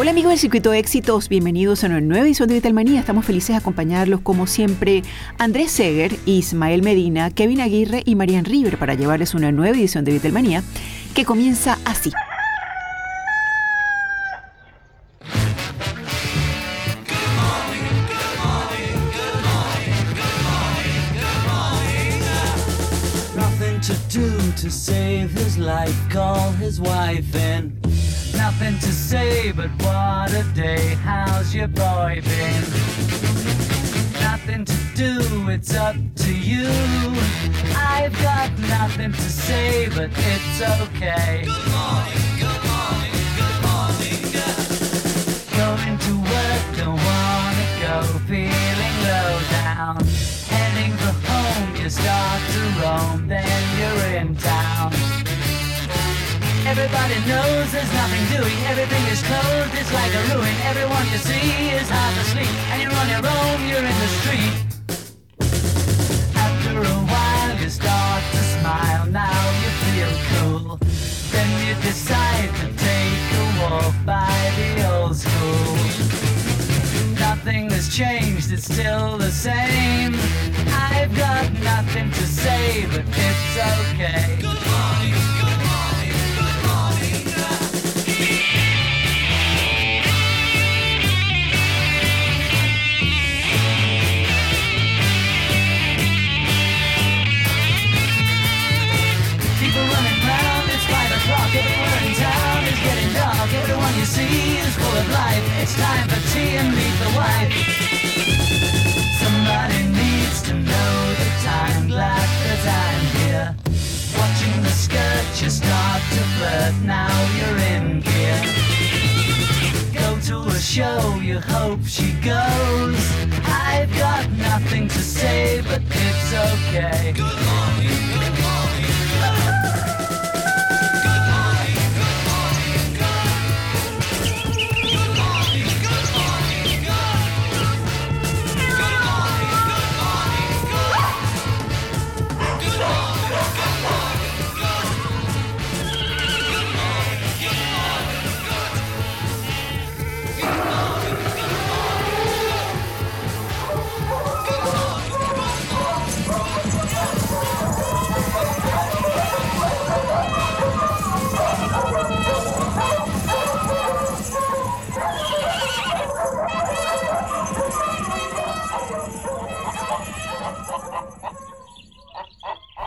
Hola amigos del Circuito de Éxitos, bienvenidos a una nueva edición de Vitalmanía. Estamos felices de acompañarlos como siempre Andrés Seger, Ismael Medina, Kevin Aguirre y Marian River para llevarles una nueva edición de Vitalmanía que comienza así. to save his life, call his wife in. Nothing to say, but what a day. How's your boy been? Nothing to do, it's up to you. I've got nothing to say, but it's okay. Good morning, good morning, good morning. Going to work, don't wanna go, feeling low down. Heading for home, you start to roam, then you're in town. Everybody knows there's nothing doing, everything is closed, it's like a ruin. Everyone you see is half asleep, and you're on your own, you're in the street. After a while, you start to smile, now you feel cool. Then you decide to take a walk by the old school. Nothing has changed, it's still the same. You hope she goes. I've got nothing to say, but it's okay. Good morning,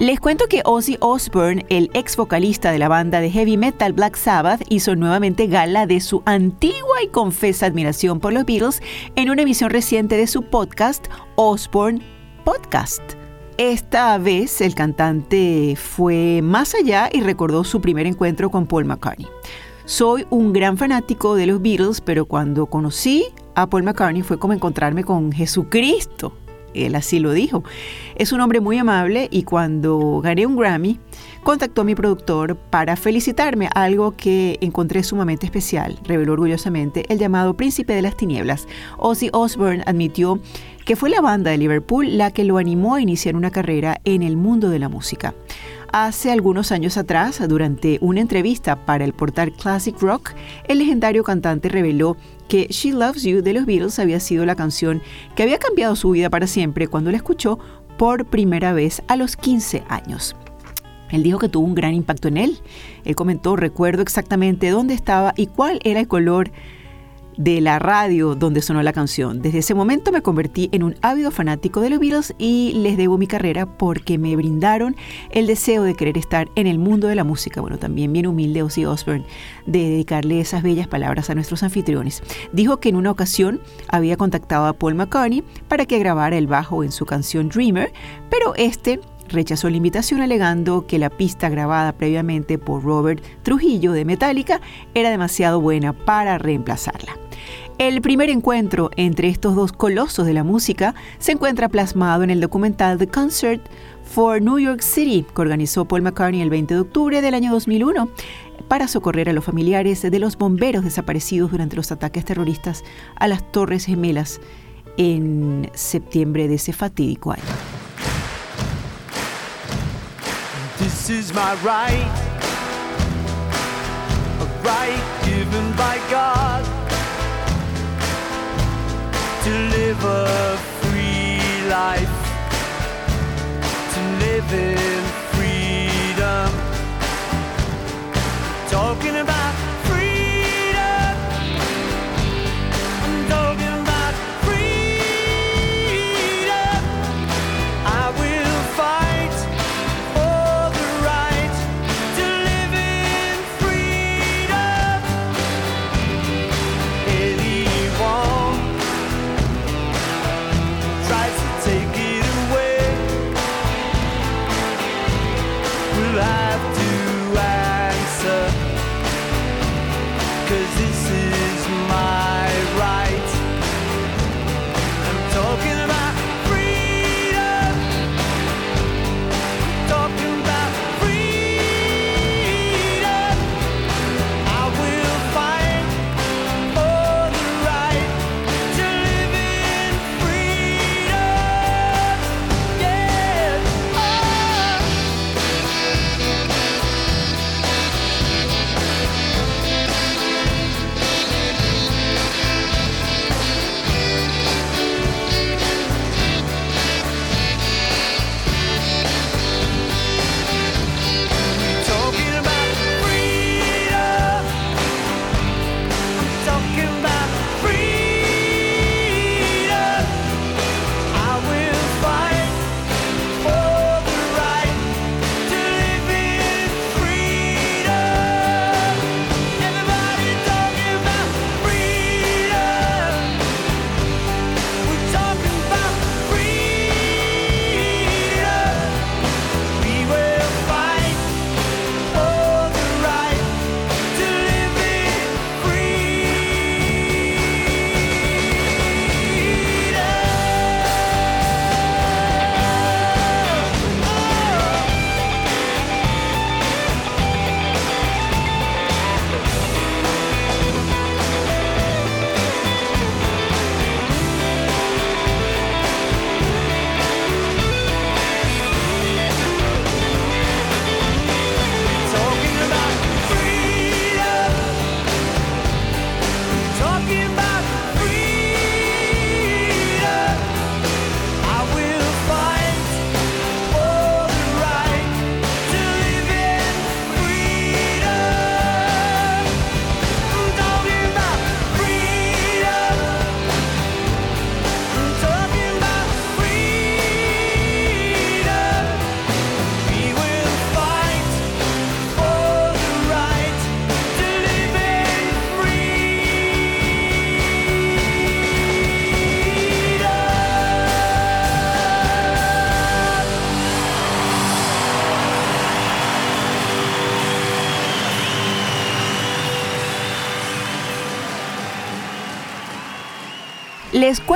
Les cuento que Ozzy Osbourne, el ex vocalista de la banda de heavy metal Black Sabbath, hizo nuevamente gala de su antigua y confesa admiración por los Beatles en una emisión reciente de su podcast Osbourne Podcast. Esta vez el cantante fue más allá y recordó su primer encuentro con Paul McCartney. Soy un gran fanático de los Beatles, pero cuando conocí a Paul McCartney fue como encontrarme con Jesucristo. Él así lo dijo. Es un hombre muy amable y cuando gané un Grammy, contactó a mi productor para felicitarme, algo que encontré sumamente especial, reveló orgullosamente el llamado Príncipe de las Tinieblas. Ozzy Osbourne admitió que fue la banda de Liverpool la que lo animó a iniciar una carrera en el mundo de la música. Hace algunos años atrás, durante una entrevista para el portal Classic Rock, el legendario cantante reveló que She Loves You de los Beatles había sido la canción que había cambiado su vida para siempre cuando la escuchó por primera vez a los 15 años. Él dijo que tuvo un gran impacto en él. Él comentó, recuerdo exactamente dónde estaba y cuál era el color de la radio donde sonó la canción. Desde ese momento me convertí en un ávido fanático de los Beatles y les debo mi carrera porque me brindaron el deseo de querer estar en el mundo de la música. Bueno, también bien humilde Ozzy Osbourne de dedicarle esas bellas palabras a nuestros anfitriones. Dijo que en una ocasión había contactado a Paul McCartney para que grabara el bajo en su canción Dreamer, pero este rechazó la invitación alegando que la pista grabada previamente por Robert Trujillo de Metallica era demasiado buena para reemplazarla. El primer encuentro entre estos dos colosos de la música se encuentra plasmado en el documental The Concert for New York City, que organizó Paul McCartney el 20 de octubre del año 2001 para socorrer a los familiares de los bomberos desaparecidos durante los ataques terroristas a las Torres Gemelas en septiembre de ese fatídico año. To live a free life, to live in freedom. Talking about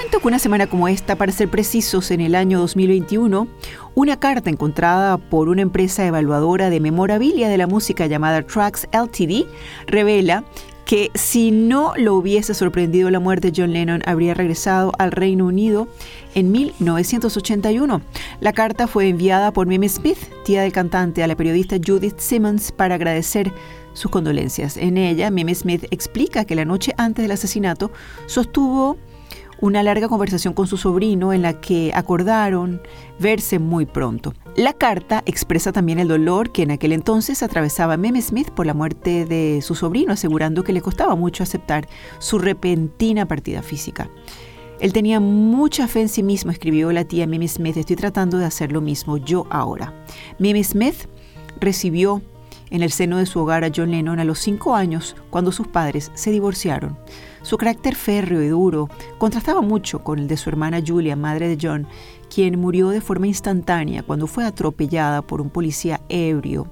cuento que una semana como esta, para ser precisos, en el año 2021, una carta encontrada por una empresa evaluadora de memorabilia de la música llamada Tracks Ltd revela que si no lo hubiese sorprendido la muerte de John Lennon, habría regresado al Reino Unido en 1981. La carta fue enviada por Mimi Smith, tía del cantante, a la periodista Judith Simmons para agradecer sus condolencias. En ella, Mimi Smith explica que la noche antes del asesinato sostuvo una larga conversación con su sobrino en la que acordaron verse muy pronto. La carta expresa también el dolor que en aquel entonces atravesaba Meme Smith por la muerte de su sobrino, asegurando que le costaba mucho aceptar su repentina partida física. Él tenía mucha fe en sí mismo, escribió la tía Mimi Smith. Estoy tratando de hacer lo mismo yo ahora. Mimi Smith recibió en el seno de su hogar a John Lennon a los cinco años cuando sus padres se divorciaron. Su carácter férreo y duro contrastaba mucho con el de su hermana Julia, madre de John, quien murió de forma instantánea cuando fue atropellada por un policía ebrio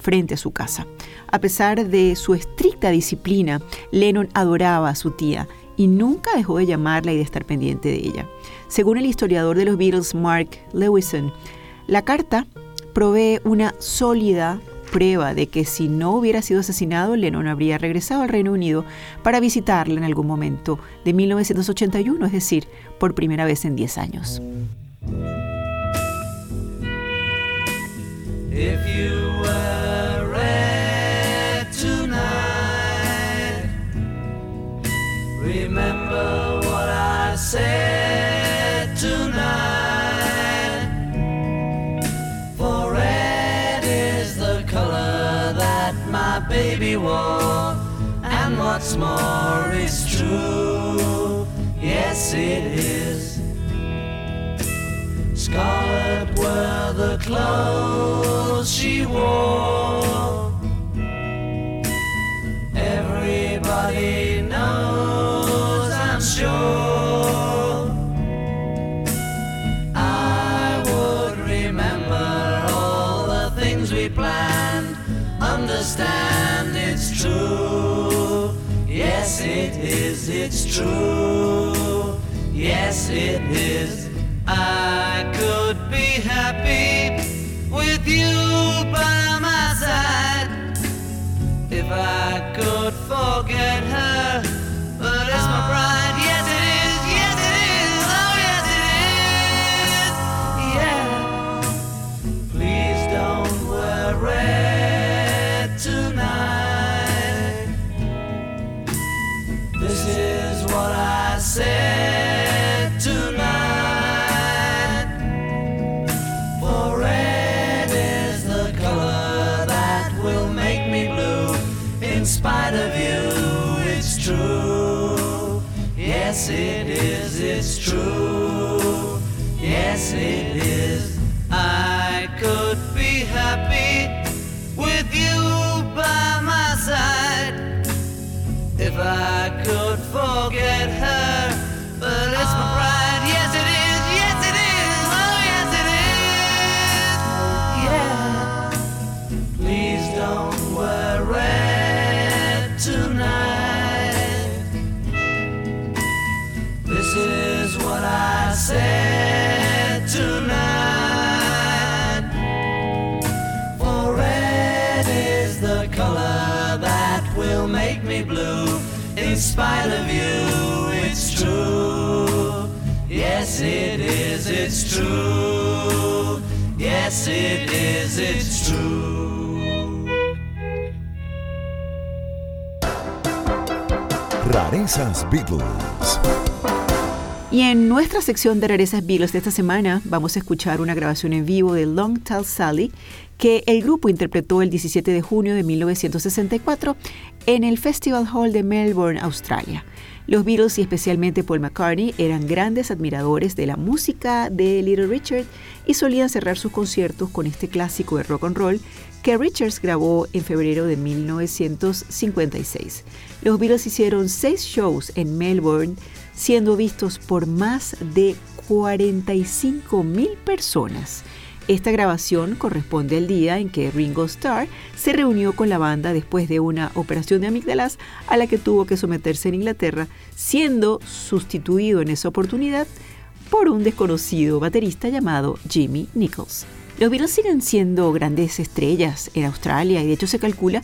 frente a su casa. A pesar de su estricta disciplina, Lennon adoraba a su tía y nunca dejó de llamarla y de estar pendiente de ella. Según el historiador de los Beatles, Mark Lewison, la carta provee una sólida prueba de que si no hubiera sido asesinado, Lennon habría regresado al Reino Unido para visitarla en algún momento de 1981, es decir, por primera vez en 10 años. War. And what's more, it's true. Yes, it is. Scarlet were the clothes she wore. True. Yes, it is. I could be happy with you by my side if I This is what I said tonight. For red is the color that will make me blue. In spite of you, it's true. Yes, it is, it's true. Yes, it is. I could be happy with you by my side if I forget her. In spite of you, it's true. Yes, it is, it's true. Yes, it is, it's true. Rarezas Beatles. Y en nuestra sección de rarezas Beatles de esta semana vamos a escuchar una grabación en vivo de Long Tall Sally que el grupo interpretó el 17 de junio de 1964 en el Festival Hall de Melbourne, Australia. Los Beatles y especialmente Paul McCartney eran grandes admiradores de la música de Little Richard y solían cerrar sus conciertos con este clásico de rock and roll que Richards grabó en febrero de 1956. Los Beatles hicieron seis shows en Melbourne, siendo vistos por más de 45 mil personas. Esta grabación corresponde al día en que Ringo Starr se reunió con la banda después de una operación de amígdalas a la que tuvo que someterse en Inglaterra, siendo sustituido en esa oportunidad por un desconocido baterista llamado Jimmy Nichols. Los Beatles siguen siendo grandes estrellas en Australia y de hecho se calcula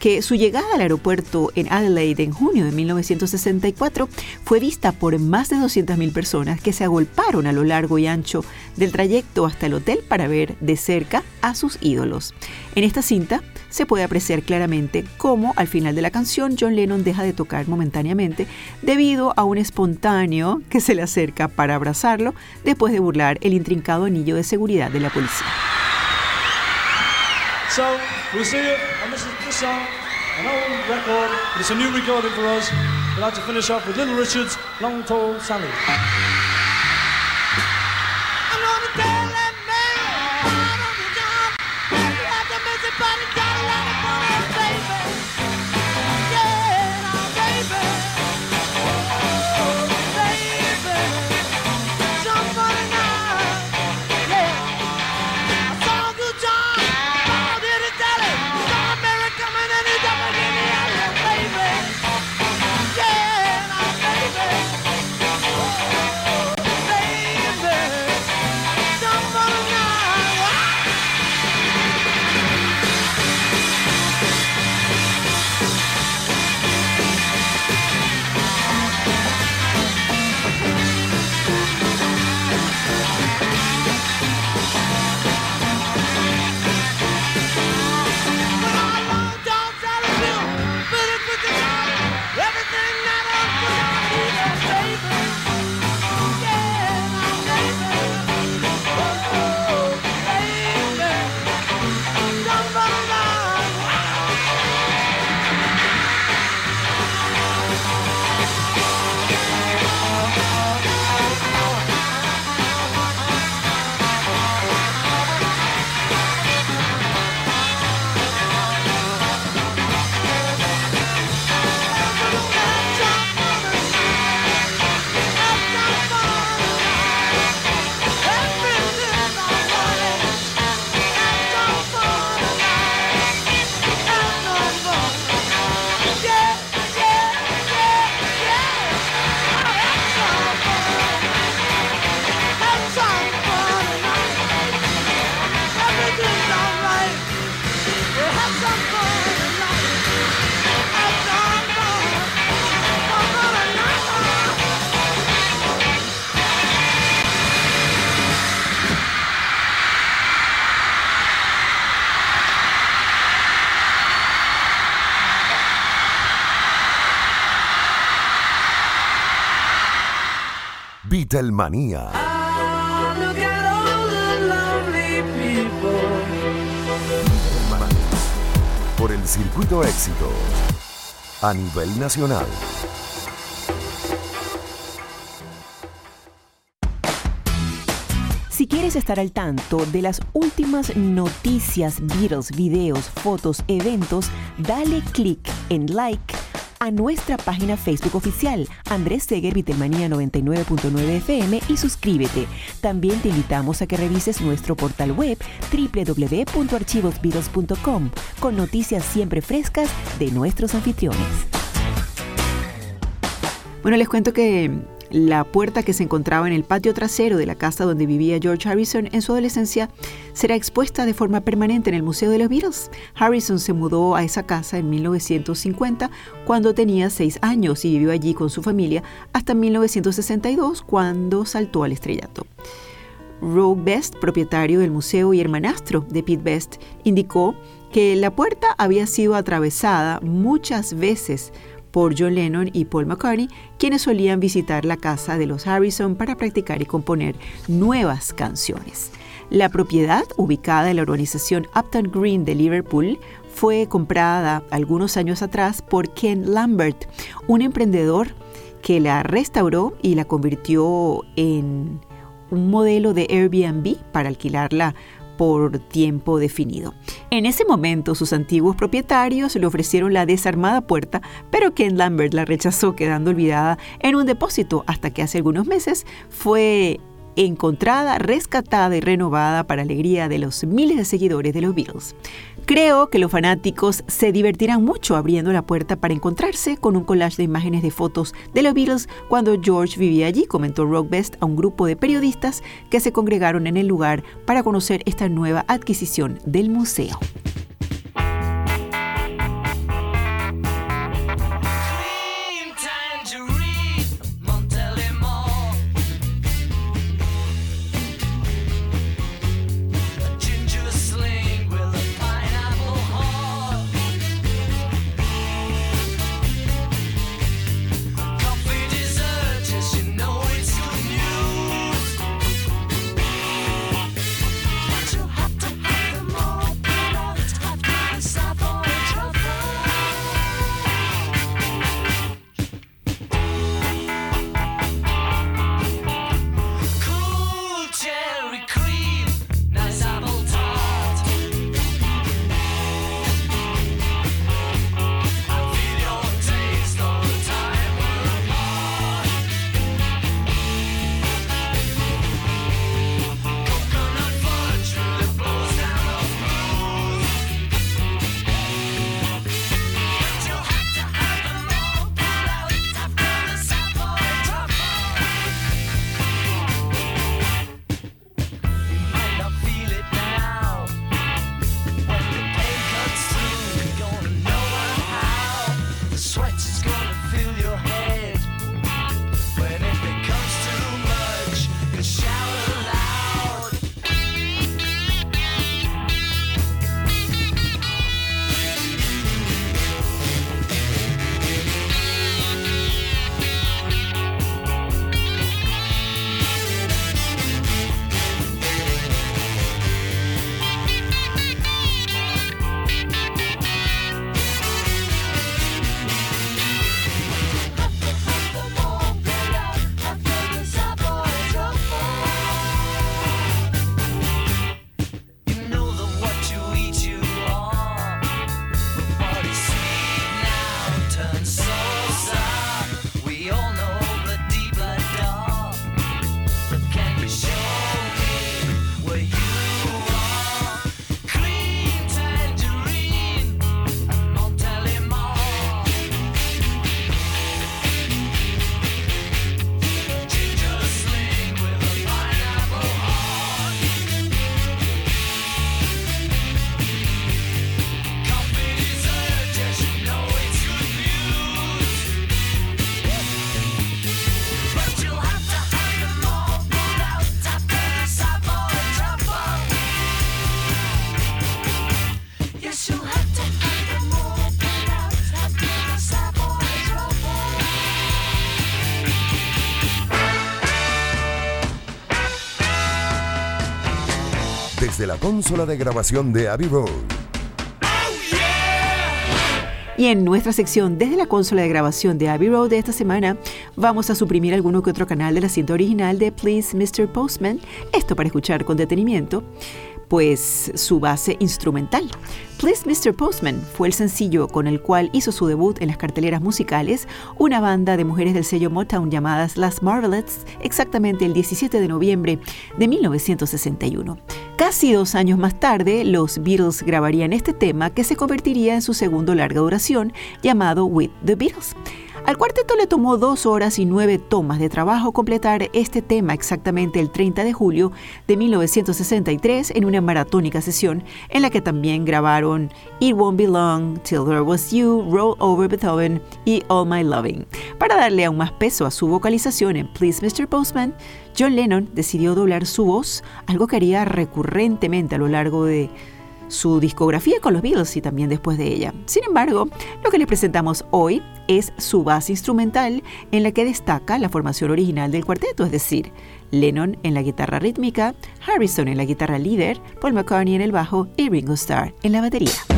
que su llegada al aeropuerto en Adelaide en junio de 1964 fue vista por más de 200.000 personas que se agolparon a lo largo y ancho del trayecto hasta el hotel para ver de cerca a sus ídolos. En esta cinta se puede apreciar claramente cómo al final de la canción John Lennon deja de tocar momentáneamente debido a un espontáneo que se le acerca para abrazarlo después de burlar el intrincado anillo de seguridad de la policía. Song, an old record. but It's a new recording for us. We'd like to finish off with Little Richard's Long Tall Sally. Beatlemanía. Por el Circuito Éxitos. A nivel nacional. Si quieres estar al tanto de las últimas noticias, Beatles, videos, fotos, eventos, dale click en like a nuestra página Facebook oficial, Andrés Seger Vitelmanía 99.9 FM y suscríbete. También te invitamos a que revises nuestro portal web www.archivosbeatles.com con noticias siempre frescas de nuestros anfitriones. Bueno, les cuento que la puerta que se encontraba en el patio trasero de la casa donde vivía George Harrison en su adolescencia será expuesta de forma permanente en el Museo de los Beatles. Harrison se mudó a esa casa en 1950 cuando tenía seis años y vivió allí con su familia hasta 1962 cuando saltó al estrellato. Rogue Best, propietario del museo y hermanastro de Pete Best, indicó que la puerta había sido atravesada muchas veces por John Lennon y Paul McCartney, quienes solían visitar la casa de los Harrison para practicar y componer nuevas canciones. La propiedad, ubicada en la urbanización Upton Green de Liverpool, fue comprada algunos años atrás por Ken Lambert, un emprendedor que la restauró y la convirtió en un modelo de Airbnb para alquilarla por tiempo definido. En ese momento sus antiguos propietarios le ofrecieron la desarmada puerta, pero Ken Lambert la rechazó quedando olvidada en un depósito hasta que hace algunos meses fue encontrada, rescatada y renovada para alegría de los miles de seguidores de los Beatles. Creo que los fanáticos se divertirán mucho abriendo la puerta para encontrarse con un collage de imágenes de fotos de los Beatles cuando George vivía allí, comentó Rock Best a un grupo de periodistas que se congregaron en el lugar para conocer esta nueva adquisición del museo. La consola de grabación de Abbey Road. Y en nuestra sección desde la consola de grabación de Abbey Road de esta semana, vamos a suprimir alguno que otro canal de la cinta original de Please Mr. Postman, esto para escuchar con detenimiento, pues su base instrumental. Please Mr. Postman fue el sencillo con el cual hizo su debut en las carteleras musicales una banda de mujeres del sello Motown llamadas Las Marvelettes exactamente el 17 de noviembre de 1961. Casi dos años más tarde, los Beatles grabarían este tema que se convertiría en su segundo larga duración llamado With the Beatles. Al cuarteto le tomó dos horas y nueve tomas de trabajo completar este tema exactamente el 30 de julio de 1963 en una maratónica sesión en la que también grabaron It Won't Be Long, Till There Was You, Roll Over Beethoven y All My Loving. Para darle aún más peso a su vocalización en Please Mr. Postman, John Lennon decidió doblar su voz, algo que haría recurrentemente a lo largo de su discografía con los Beatles y también después de ella. Sin embargo, lo que les presentamos hoy es su base instrumental en la que destaca la formación original del cuarteto, es decir, Lennon en la guitarra rítmica, Harrison en la guitarra líder, Paul McCartney en el bajo y Ringo Starr en la batería.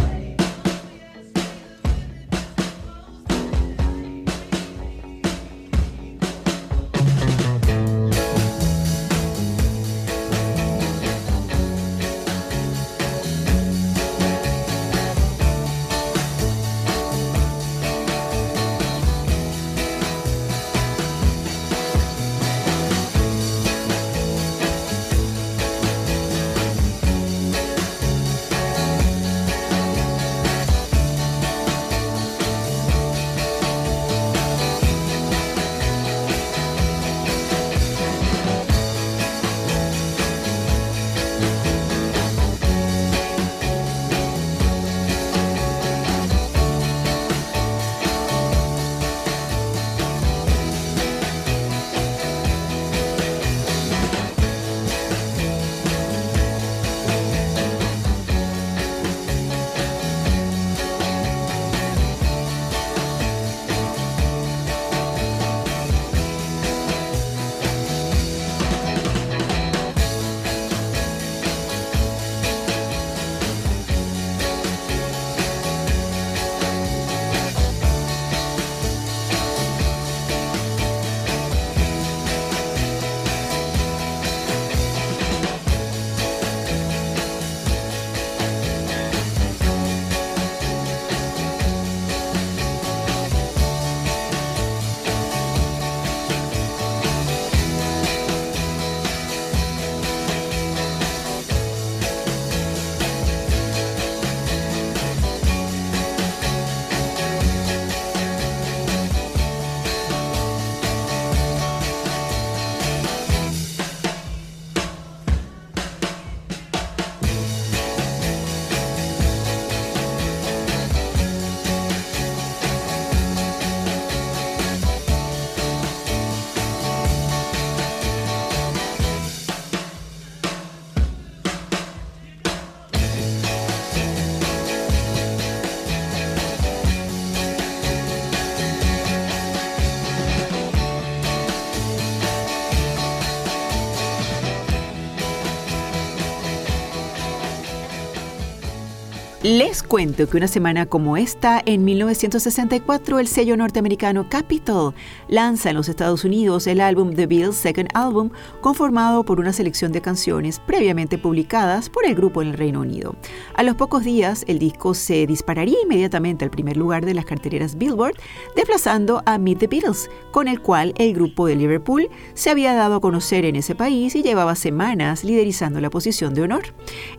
Les cuento que una semana como esta, en 1964, el sello norteamericano Capitol lanza en los Estados Unidos el álbum The Beatles Second Album, conformado por una selección de canciones previamente publicadas por el grupo en el Reino Unido. A los pocos días, el disco se dispararía inmediatamente al primer lugar de las cartereras Billboard, desplazando a Meet the Beatles, con el cual el grupo de Liverpool se había dado a conocer en ese país y llevaba semanas liderizando la posición de honor.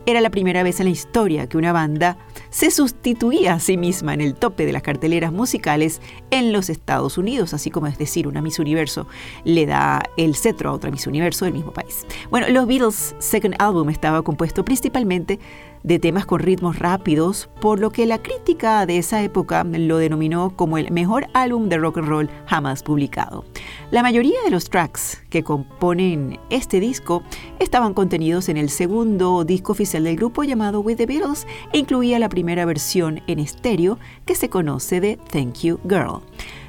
Era la primera vez en la historia que una banda se sustituía a sí misma en el tope de las carteleras musicales en los Estados Unidos, así como es decir, una Miss Universo le da el cetro a otra Miss Universo del mismo país. Bueno, los Beatles' second album estaba compuesto principalmente de temas con ritmos rápidos, por lo que la crítica de esa época lo denominó como el mejor álbum de rock and roll jamás publicado. La mayoría de los tracks que componen este disco estaban contenidos en el segundo disco oficial del grupo llamado With the Beatles e incluía la primera versión en estéreo que se conoce de Thank You Girl.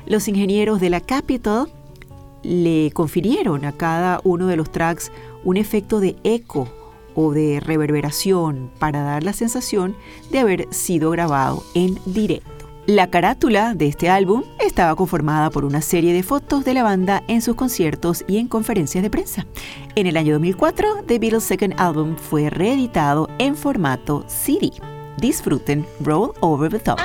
Los ingenieros de la Capitol le confirieron a cada uno de los tracks un efecto de eco o de reverberación para dar la sensación de haber sido grabado en directo. La carátula de este álbum estaba conformada por una serie de fotos de la banda en sus conciertos y en conferencias de prensa. En el año 2004, The Beatles' Second Album fue reeditado en formato CD. Disfruten Roll Over the Top.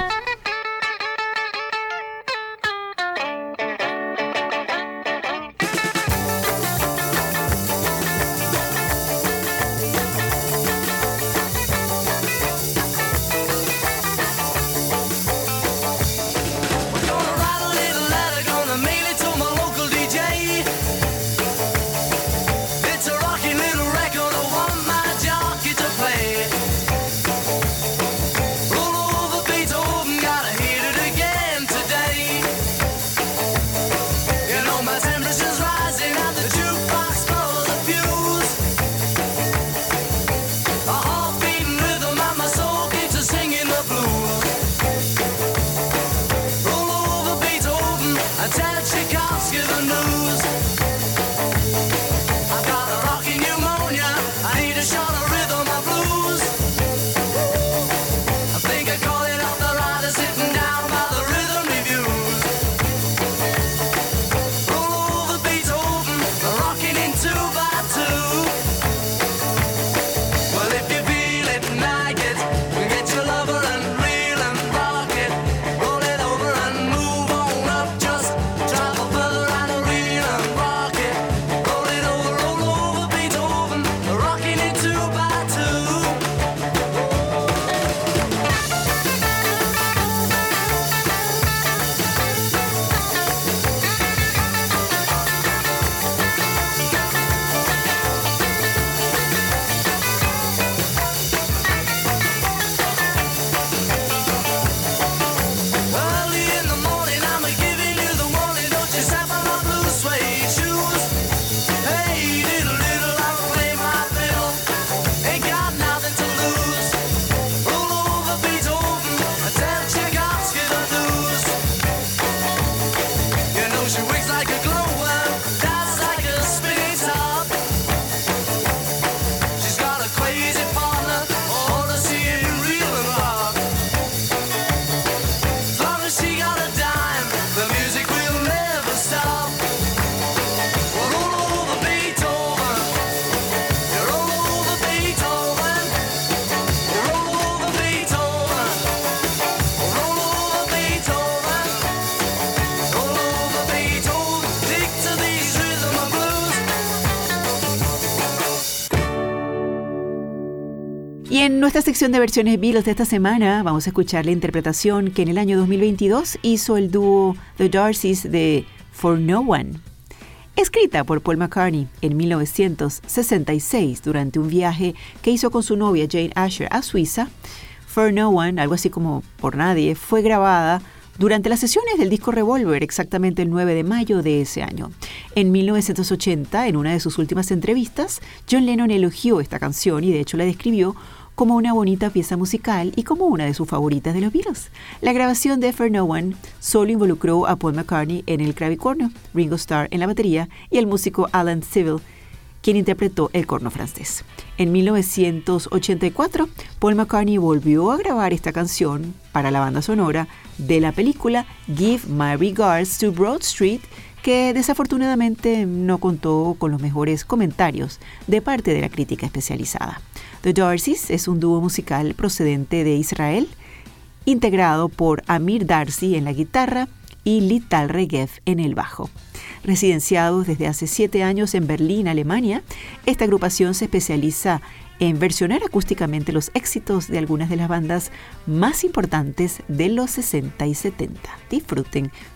Sección de versiones Beatles de esta semana vamos a escuchar la interpretación que en el año 2022 hizo el dúo The Darcys de For No One. Escrita por Paul McCartney en 1966 durante un viaje que hizo con su novia Jane Asher a Suiza, For No One, algo así como Por Nadie, fue grabada durante las sesiones del disco Revolver, exactamente el 9 de mayo de ese año. En 1980, en una de sus últimas entrevistas, John Lennon elogió esta canción y de hecho la describió como una bonita pieza musical y como una de sus favoritas de los Beatles. La grabación de For No One solo involucró a Paul McCartney en el clavicorno, Ringo Starr en la batería y el músico Alan Civil, quien interpretó el corno francés. En 1984, Paul McCartney volvió a grabar esta canción para la banda sonora de la película Give My Regards to Broad Street, que desafortunadamente no contó con los mejores comentarios de parte de la crítica especializada. The Darcys es un dúo musical procedente de Israel, integrado por Amir Darcy en la guitarra y Lital Regev en el bajo. Residenciados desde hace siete años en Berlín, Alemania, esta agrupación se especializa en versionar acústicamente los éxitos de algunas de las bandas más importantes de los 60 y 70. Disfruten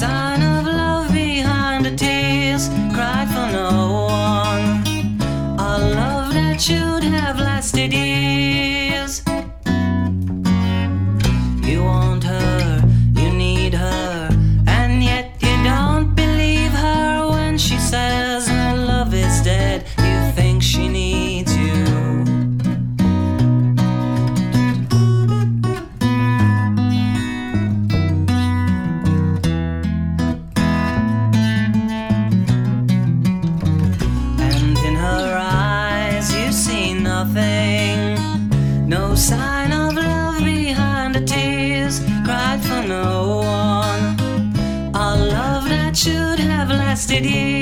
No did you?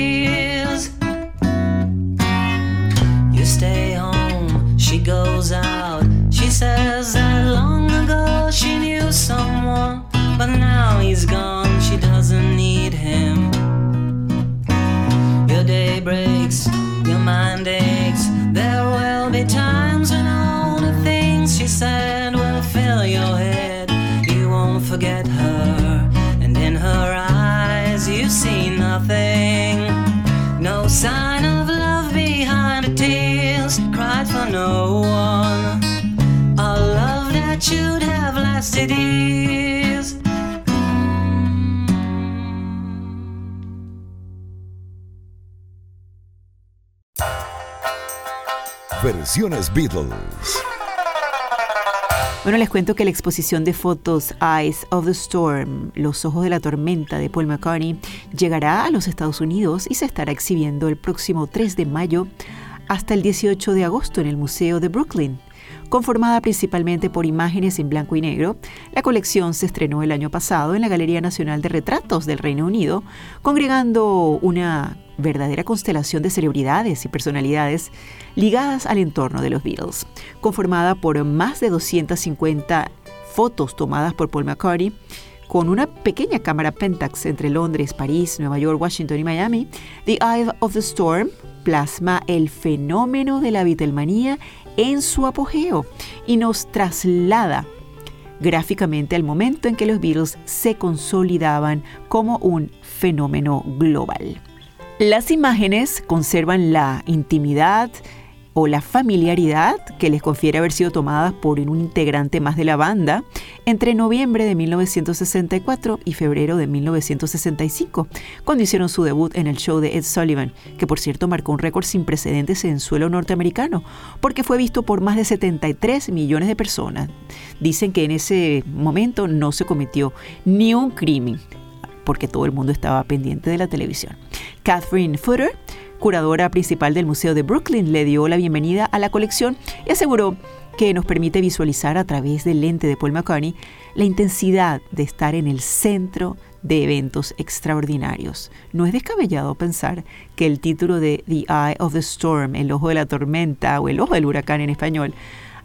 Versiones Beatles. Bueno, les cuento que la exposición de fotos Eyes of the Storm, Los Ojos de la Tormenta de Paul McCartney, llegará a los Estados Unidos y se estará exhibiendo el próximo 3 de mayo hasta el 18 de agosto en el Museo de Brooklyn. Conformada principalmente por imágenes en blanco y negro, la colección se estrenó el año pasado en la Galería Nacional de Retratos del Reino Unido, congregando una verdadera constelación de celebridades y personalidades ligadas al entorno de los Beatles. Conformada por más de 250 fotos tomadas por Paul McCartney, con una pequeña cámara Pentax entre Londres, París, Nueva York, Washington y Miami, The Eye of the Storm plasma el fenómeno de la Beatlemanía en su apogeo y nos traslada gráficamente al momento en que los Beatles se consolidaban como un fenómeno global. Las imágenes conservan la intimidad o la familiaridad que les confiere haber sido tomadas por un integrante más de la banda entre noviembre de 1964 y febrero de 1965, cuando hicieron su debut en el show de Ed Sullivan, que por cierto marcó un récord sin precedentes en suelo norteamericano, porque fue visto por más de 73 millones de personas. Dicen que en ese momento no se cometió ni un crimen, porque todo el mundo estaba pendiente de la televisión. Catherine Footer curadora principal del Museo de Brooklyn, le dio la bienvenida a la colección y aseguró que nos permite visualizar a través del lente de Paul McCartney la intensidad de estar en el centro de eventos extraordinarios. No es descabellado pensar que el título de The Eye of the Storm, el ojo de la tormenta o el ojo del huracán en español,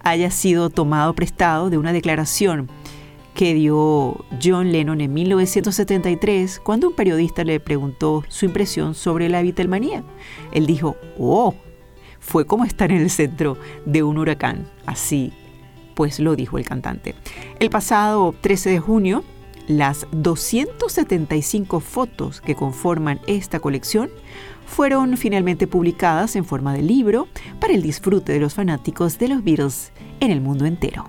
haya sido tomado prestado de una declaración que dio John Lennon en 1973 cuando un periodista le preguntó su impresión sobre la Beatlemanía. Él dijo, oh, fue como estar en el centro de un huracán. Así, pues lo dijo el cantante. El pasado 13 de junio, las 275 fotos que conforman esta colección fueron finalmente publicadas en forma de libro para el disfrute de los fanáticos de los Beatles en el mundo entero.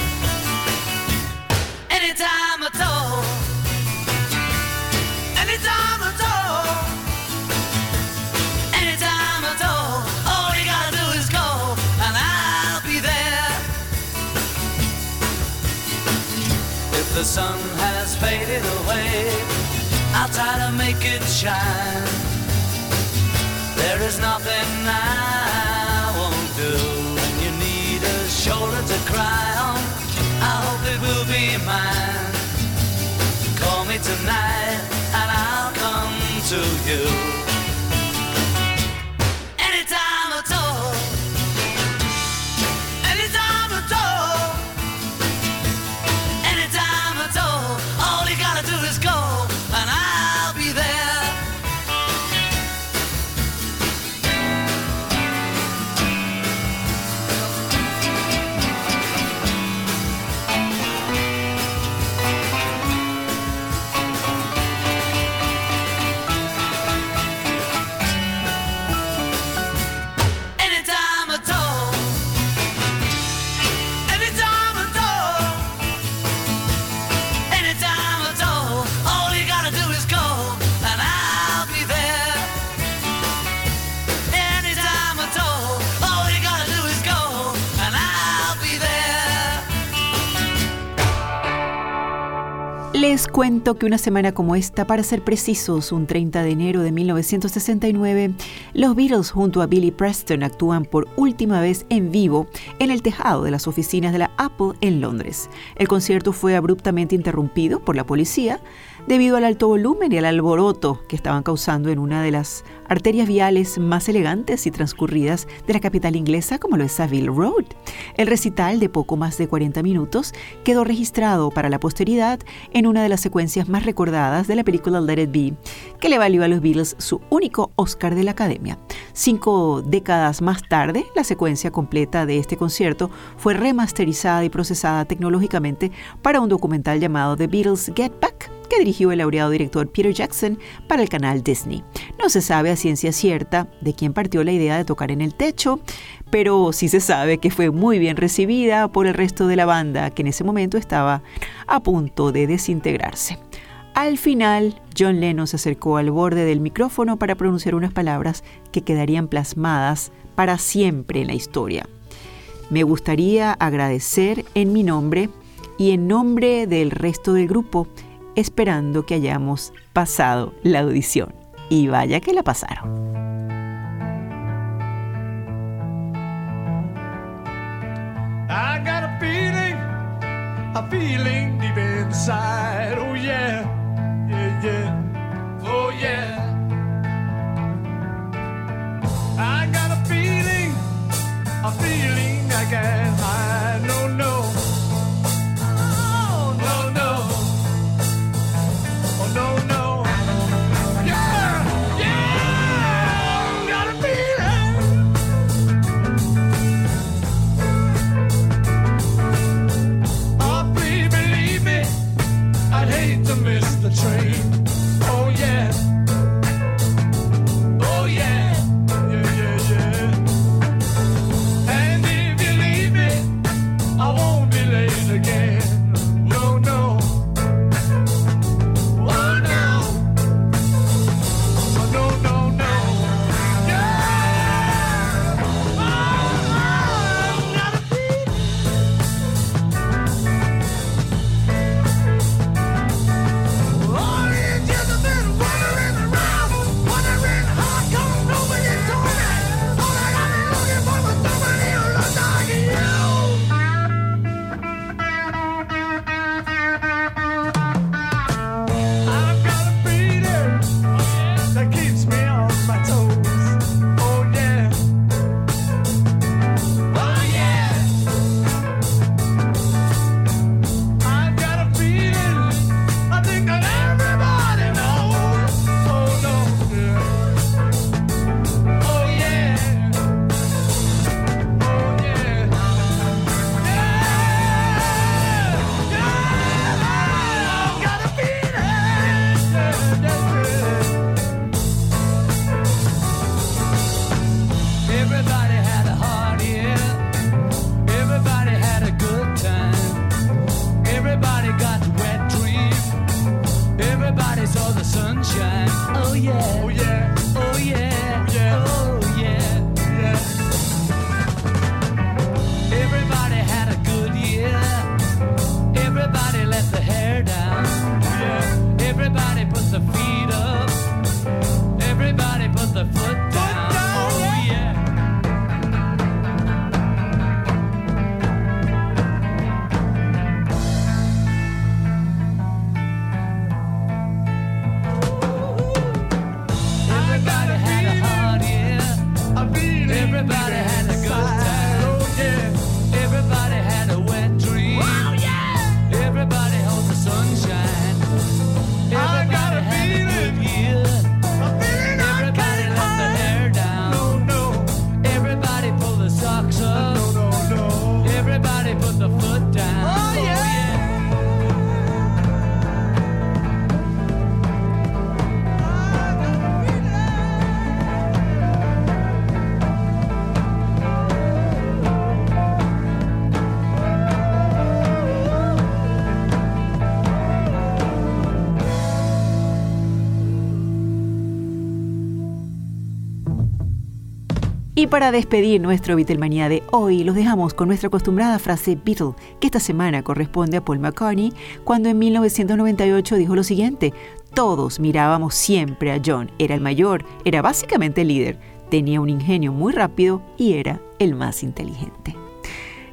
The sun has faded away, I'll try to make it shine. There is nothing I won't do. When you need a shoulder to cry on, I hope it will be mine. Call me tonight and I'll come to you. Cuento que una semana como esta, para ser precisos, un 30 de enero de 1969, los Beatles junto a Billy Preston actúan por última vez en vivo en el tejado de las oficinas de la Apple en Londres. El concierto fue abruptamente interrumpido por la policía debido al alto volumen y al alboroto que estaban causando en una de las arterias viales más elegantes y transcurridas de la capital inglesa como lo es Savile Road. El recital de poco más de 40 minutos quedó registrado para la posteridad en una de las secuencias más recordadas de la película Let It Be, que le valió a los Beatles su único Oscar de la Academia. Cinco décadas más tarde, la secuencia completa de este concierto fue remasterizada y procesada tecnológicamente para un documental llamado The Beatles Get Back que dirigió el laureado director Peter Jackson para el canal Disney. No se sabe a ciencia cierta de quién partió la idea de tocar en el techo, pero sí se sabe que fue muy bien recibida por el resto de la banda, que en ese momento estaba a punto de desintegrarse. Al final, John Lennon se acercó al borde del micrófono para pronunciar unas palabras que quedarían plasmadas para siempre en la historia. Me gustaría agradecer en mi nombre y en nombre del resto del grupo esperando que hayamos pasado la audición. Y vaya que la pasaron. I got a feeling, a feeling deep inside. Oh yeah, yeah, yeah. Oh yeah. I got a feeling, a feeling I can't hide. Para despedir nuestro Beatlemanía de hoy, los dejamos con nuestra acostumbrada frase Beatle, que esta semana corresponde a Paul McCartney, cuando en 1998 dijo lo siguiente: Todos mirábamos siempre a John, era el mayor, era básicamente el líder, tenía un ingenio muy rápido y era el más inteligente.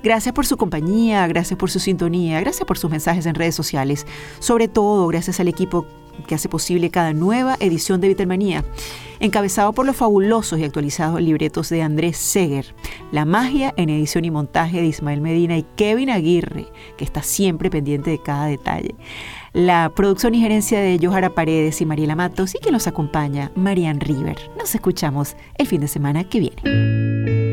Gracias por su compañía, gracias por su sintonía, gracias por sus mensajes en redes sociales, sobre todo gracias al equipo que hace posible cada nueva edición de Beatlemanía, encabezado por los fabulosos y actualizados libretos de Andrés Seger, La magia en edición y montaje de Ismael Medina y Kevin Aguirre, que está siempre pendiente de cada detalle. La producción y gerencia de Johara Paredes y Mariela Matos y que nos acompaña, Marian River. Nos escuchamos el fin de semana que viene.